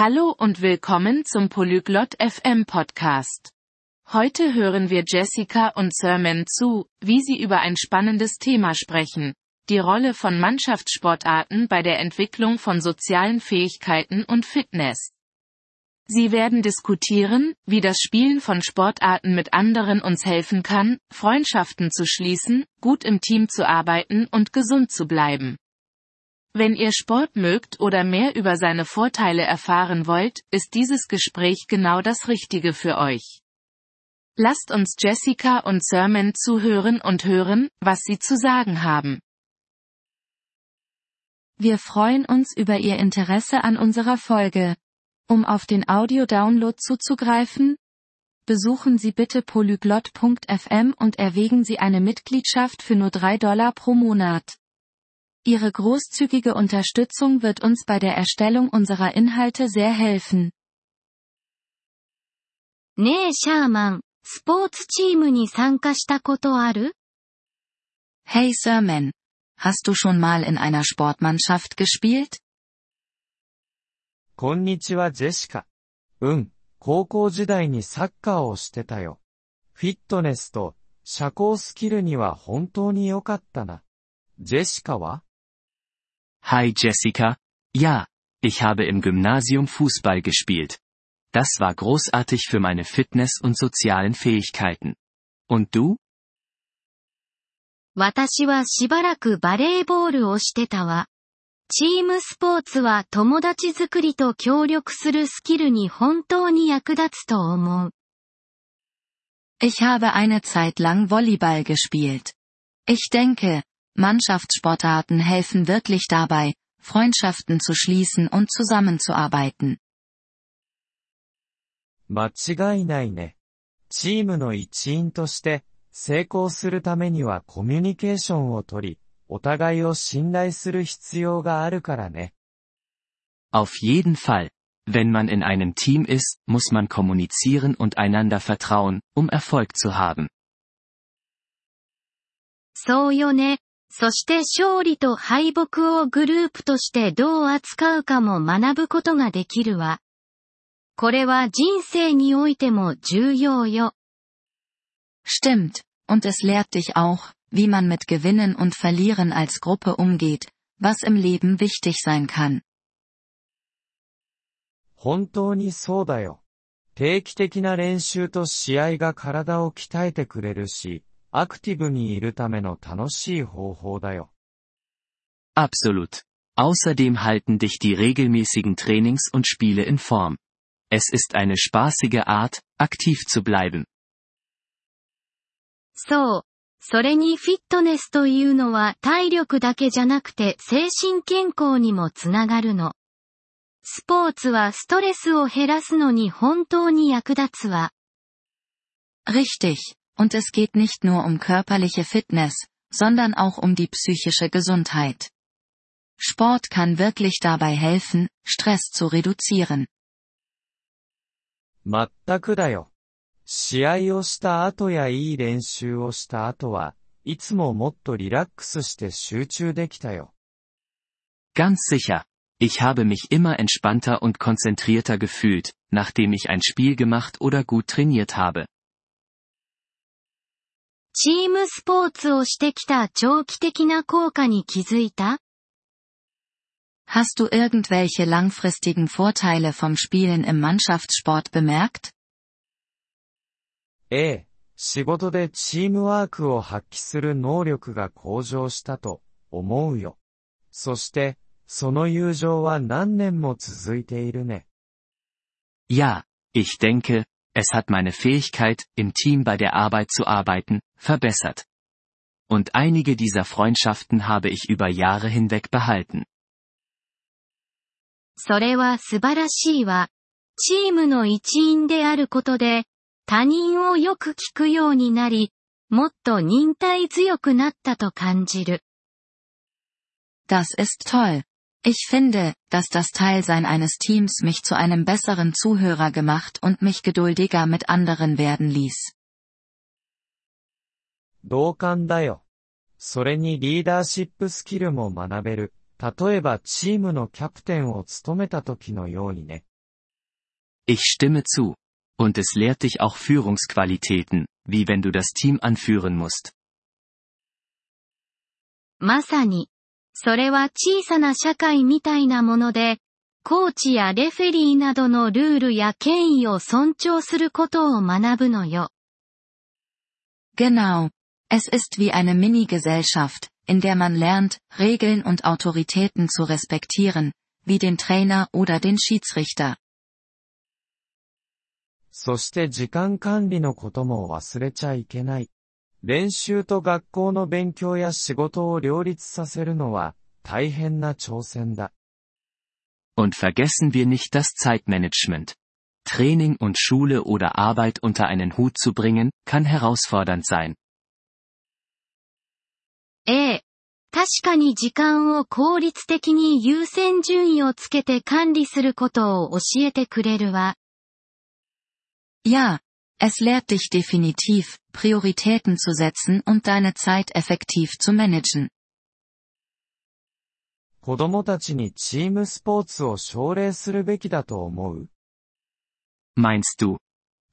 Hallo und willkommen zum Polyglot FM Podcast. Heute hören wir Jessica und Sermon zu, wie sie über ein spannendes Thema sprechen. Die Rolle von Mannschaftssportarten bei der Entwicklung von sozialen Fähigkeiten und Fitness. Sie werden diskutieren, wie das Spielen von Sportarten mit anderen uns helfen kann, Freundschaften zu schließen, gut im Team zu arbeiten und gesund zu bleiben. Wenn ihr Sport mögt oder mehr über seine Vorteile erfahren wollt, ist dieses Gespräch genau das Richtige für euch. Lasst uns Jessica und Sermon zuhören und hören, was sie zu sagen haben. Wir freuen uns über Ihr Interesse an unserer Folge. Um auf den Audio-Download zuzugreifen, besuchen Sie bitte polyglot.fm und erwägen Sie eine Mitgliedschaft für nur 3 Dollar pro Monat. Ihre großzügige Unterstützung wird uns bei der Erstellung unserer Inhalte sehr helfen. ねえシャーマン、スポーツチームに参加したことある Hey Sermon, hast du schon mal in einer Sportmannschaft gespielt? こんにちはジェシカ。うん、高校時代にサッカーをしてたよ。フィットネスと社交スキルには本当に良かったな。ジェシカは Hi Jessica. Ja, ich habe im Gymnasium Fußball gespielt. Das war großartig für meine Fitness und sozialen Fähigkeiten. Und du? 私はしばらくバレーボールをしてたわ。チームスポーツは友達作りと協力するスキルに本当に役立つと思う。 Ich habe eine Zeit lang Volleyball gespielt. Ich denke, Mannschaftssportarten helfen wirklich dabei, Freundschaften zu schließen und zusammenzuarbeiten. 間違いないね。チームの一員として成功するためにはコミュニケーションをとり、お互いを信頼する必要があるからね。 Auf jeden Fall. Wenn man in einem Team ist, muss man kommunizieren und einander vertrauen, um Erfolg zu haben. そうよね。 そして勝利と敗北をグループとしてどう扱うかも学ぶことができるわ。これは人生においても重要よ。Stimmt, und es lehrt dich auch, wie man mit Gewinnen und Verlieren als Gruppe umgeht, was im Leben wichtig sein kann. 本当にそうだよ。定期的な練習と試合が体を鍛えてくれるし、アクティブにいるための楽しい方法だよ。Absolut. Außerdem halten dich die regelmäßigen Trainings und Spiele in Form. Es ist eine spaßige Art, aktiv zu bleiben. そう。それにフィットネスというのは体力だけじゃなくて精神健康にもつながるの。スポーツはストレスを減らすのに本当に役立つわ。Richtig, und es geht nicht nur um körperliche Fitness, sondern auch um die psychische Gesundheit. Sport kann wirklich dabei helfen, Stress zu reduzieren. まったくだよ。試合をした後やいい練習をした後は、いつももっとリラックスして集中できたよ。 Ganz sicher. Ich habe mich immer entspannter und konzentrierter gefühlt, nachdem ich ein Spiel gemacht oder gut trainiert habe. チームスポーツをしてきた長期的な効果に気づいた Hast du irgendwelche langfristigen Vorteile vom Spielen im Mannschaftssport bemerkt? ええ、仕事でチームワークを発揮する能力が向上したと思うよ。そして、その友情は何年も続いているね。Ja, ich denke, es hat meine Fähigkeit, im Team bei der Arbeit zu arbeiten, verbessert. Und einige dieser Freundschaften habe ich über Jahre hinweg behalten. それは素晴らしいわ。チームの一員であることで、他人をよく聞くようになり、もっと忍耐強くなったと感じる。 Das ist toll. Ich finde, dass das Teilsein eines Teams mich zu einem besseren Zuhörer gemacht und mich geduldiger mit anderen werden ließ. 同感だよ。それにリーダーシップスキルも学べる。例えばチームのキャプテンを務めた時のようにね。 Ich stimme zu. Und es lehrt dich auch Führungsqualitäten, wie wenn du das Team anführen musst. まさに。 それは小さな社会みたいなもので、コーチやレフェリーなどのルールや権威を尊重することを学ぶのよ。Genau. Es ist wie eine Mini-Gesellschaft, in der man lernt, Regeln und Autoritäten zu respektieren, wie den Trainer oder den Schiedsrichter. そして時間管理のことも忘れちゃいけない。練習と学校の勉強や仕事を両立させるのは大変な挑戦だ。Und vergessen wir nicht das Zeitmanagement. Training und Schule oder Arbeit unter einen Hut zu bringen, kann herausfordernd sein. ええ。確かに時間を効率的に優先順位をつけて管理することを教えてくれるわ。Ja, es lehrt dich definitiv, Prioritäten zu setzen und deine Zeit effektiv zu managen. 子供たちにチームスポーツを奨励するべきだと思う Meinst du,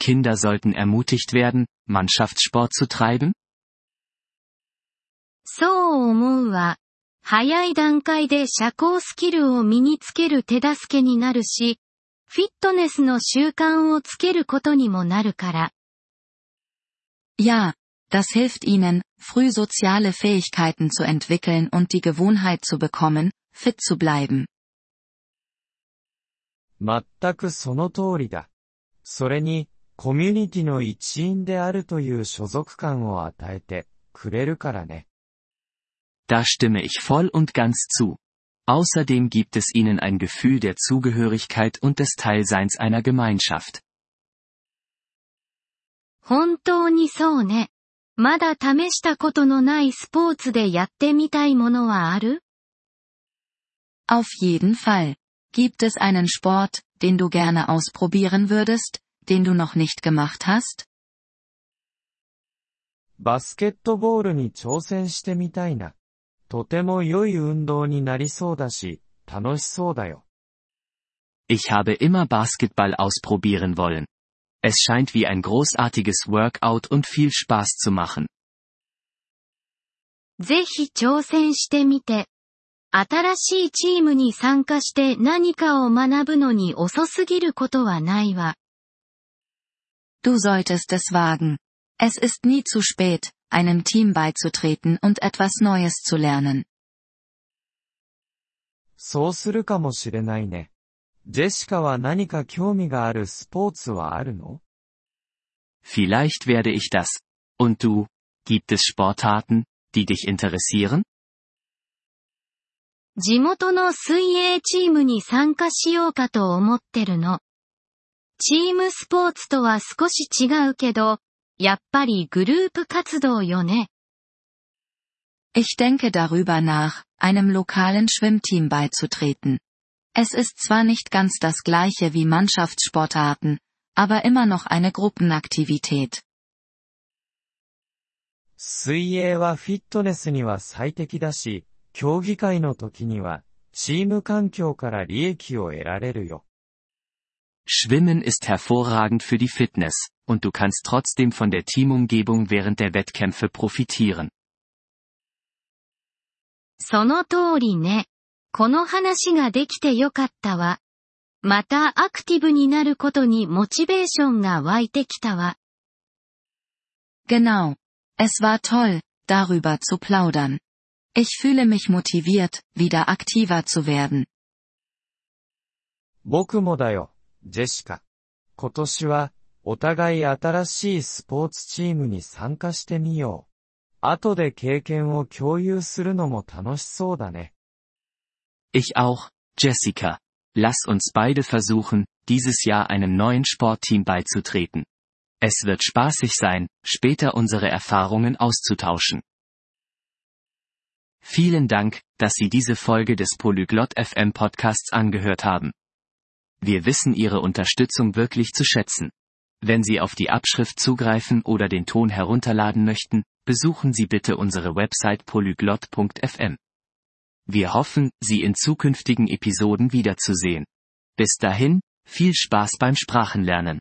Kinder sollten ermutigt werden, Mannschaftssport zu treiben? そう思うわ。早い段階で社交スキルを身につける手助けになるし、 フィットネスの習慣をつけることにもなるから。Ja, das hilft ihnen, früh soziale Fähigkeiten zu entwickeln und die Gewohnheit zu bekommen, fit zu bleiben. 全くその通りだ。それに、コミュニティの一員であるという所属感を与えてくれるからね。Da stimme ich voll und ganz zu. Außerdem gibt es ihnen ein Gefühl der Zugehörigkeit und des Teilseins einer Gemeinschaft. 本当にそうね。まだ試したことのないスポーツでやってみたいものはある Auf jeden Fall. Gibt es einen Sport, den du gerne ausprobieren würdest, den du noch nicht gemacht hast? バスケットボールに挑戦してみたいな。 とても良い運動になりそうだし、楽しそうだよ。Ich habe immer Basketball ausprobieren wollen. Es scheint wie ein großartiges Workout und viel Spaß zu machen. ぜひ挑戦してみて。新しいチームに参加して何かを学ぶのに遅すぎることはないわ。Du solltest es wagen. Es ist nie zu spät, einem Team beizutreten und etwas Neues zu lernen. そうするかもしれないね。ジェシカは何か興味があるスポーツはあるの Vielleicht werde ich das. Und du? Gibt es Sportarten, die dich interessieren? 地元の水泳チームに参加しようかと思ってるの。チームスポーツとは少し違うけど、 やっぱりグループ活動よね。Ich denke darüber nach, einem lokalen Schwimmteam beizutreten. Es ist zwar nicht ganz das gleiche wie Mannschaftssportarten, aber immer noch eine Gruppenaktivität. 水泳はフィットネスには最適だし、競技会の時には、チーム環境から利益を得られるよ。 Schwimmen ist hervorragend für die Fitness, und du kannst trotzdem von der Teamumgebung während der Wettkämpfe profitieren. その通りね。この話ができてよかったわ。またアクティブになることにモチベーションが湧いてきたわ。Genau. Es war toll, darüber zu plaudern. Ich fühle mich motiviert, wieder aktiver zu werden. 僕もだよ。 ジェシカ。今年は、お互い新しいスポーツチームに参加してみよう。後で経験を共有するのも楽しそうだね。Ich auch, Jessica. Lass uns beide versuchen, dieses Jahr einem neuen Sportteam beizutreten. Es wird spaßig sein, später unsere Erfahrungen auszutauschen. Vielen Dank, dass Sie diese Folge des Polyglot FM Podcasts angehört haben. Wir wissen Ihre Unterstützung wirklich zu schätzen. Wenn Sie auf die Abschrift zugreifen oder den Ton herunterladen möchten, besuchen Sie bitte unsere Website polyglot.fm. Wir hoffen, Sie in zukünftigen Episoden wiederzusehen. Bis dahin, Viel Spaß beim Sprachenlernen.